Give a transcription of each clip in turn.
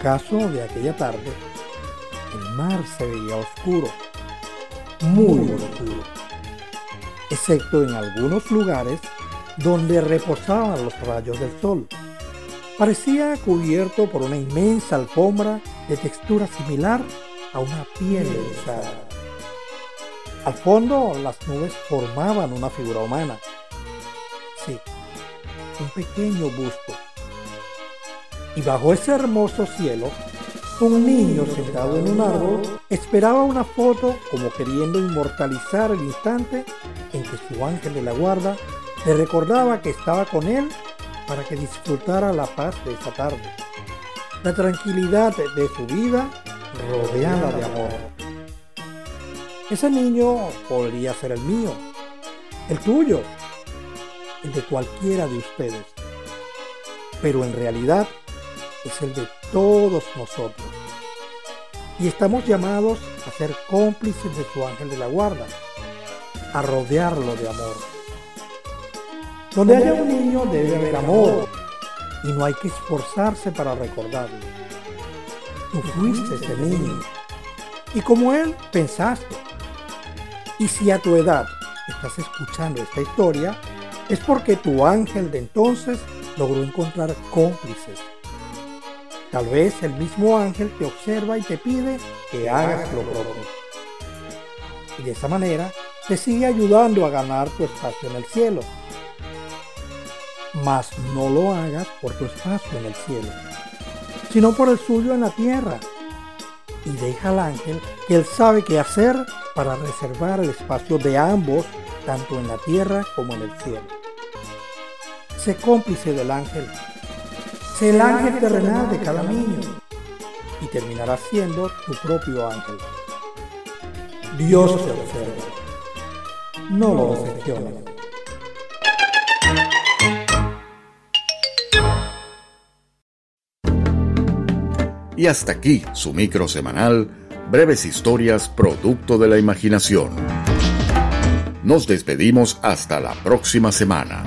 Ocaso de aquella tarde, el mar se veía oscuro, muy oscuro, excepto en algunos lugares donde reposaban los rayos del sol. Parecía cubierto por una inmensa alfombra de textura similar a una piel erizada. Al fondo, las nubes formaban una figura humana. Sí, un pequeño busto. Y bajo ese hermoso cielo, un niño sentado en un árbol esperaba una foto como queriendo inmortalizar el instante en que su ángel de la guarda le recordaba que estaba con él para que disfrutara la paz de esa tarde, la tranquilidad de su vida rodeada de amor. Ese niño podría ser el mío, el tuyo, el de cualquiera de ustedes, pero en realidad es el de todos nosotros. Y estamos llamados a ser cómplices de su ángel de la guarda, a rodearlo de amor. Donde haya un niño debe haber amor y no hay que esforzarse para recordarlo. Tú fuiste ese niño y como él pensaste. Y si a tu edad estás escuchando esta historia, es porque tu ángel de entonces logró encontrar cómplices. Tal vez el mismo ángel te observa y te pide que hagas lo propio. Y de esa manera te sigue ayudando a ganar tu espacio en el cielo mas no lo hagas por tu espacio en el cielo, sino por el suyo en la tierra. Y deja al ángel que él sabe qué hacer para reservar el espacio de ambos, tanto en la tierra como en el cielo. Sé cómplice del ángel. Sé el ángel terrenal de cada niño y terminarás siendo tu propio ángel. Dios te observa. No lo decepciones. Y hasta aquí su micro semanal, breves historias producto de la imaginación. Nos despedimos hasta la próxima semana.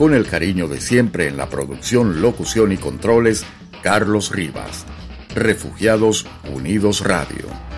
Con el cariño de siempre en la producción, locución y controles, Carlos Rivas. Refugiados Unidos Radio.